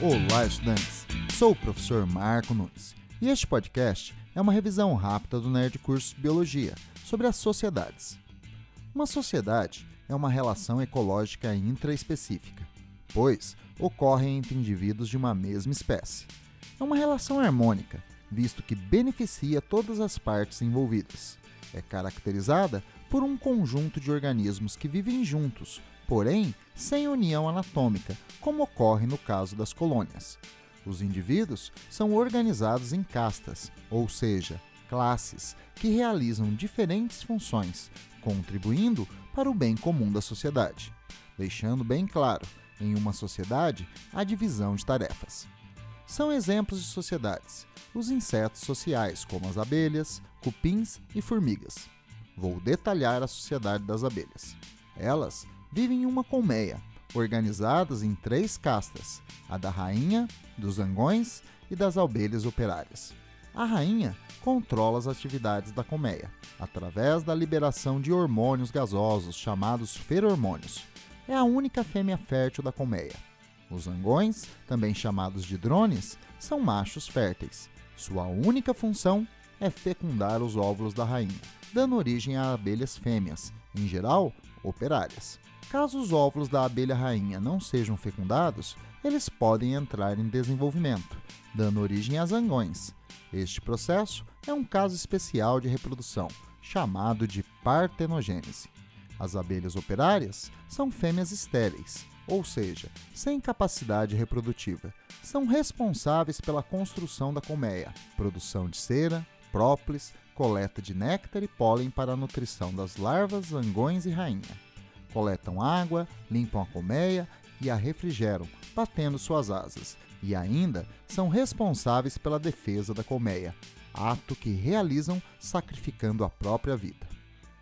Olá, estudantes! Sou o professor Marco Nunes e este podcast é uma revisão rápida do Nerd Curso Biologia sobre as sociedades. Uma sociedade é uma relação ecológica intraespecífica, pois ocorre entre indivíduos de uma mesma espécie. É uma relação harmônica, visto que beneficia todas as partes envolvidas. É caracterizada por um conjunto de organismos que vivem juntos, porém sem união anatômica, como ocorre no caso das colônias. Os indivíduos são organizados em castas, ou seja, classes, que realizam diferentes funções, contribuindo para o bem comum da sociedade. Deixando bem claro, em uma sociedade, a divisão de tarefas. São exemplos de sociedades os insetos sociais, como as abelhas, cupins e formigas. Vou detalhar a sociedade das abelhas. Elas vivem em uma colmeia, organizadas em três castas: a da rainha, dos zangões e das abelhas operárias. A rainha controla as atividades da colmeia através da liberação de hormônios gasosos chamados feromônios. É a única fêmea fértil da colmeia. Os zangões, também chamados de drones, são machos férteis. Sua única função é fecundar os óvulos da rainha, dando origem a abelhas fêmeas, em geral operárias. Caso os óvulos da abelha rainha não sejam fecundados, eles podem entrar em desenvolvimento, dando origem a zangões. Este processo é um caso especial de reprodução, chamado de partenogênese. As abelhas operárias são fêmeas estéreis, ou seja, sem capacidade reprodutiva. São responsáveis pela construção da colmeia, produção de cera, própolis, coleta de néctar e pólen para a nutrição das larvas, zangões e rainha coletam água, limpam a colmeia e a refrigeram, batendo suas asas, e ainda são responsáveis pela defesa da colmeia, ato que realizam sacrificando a própria vida.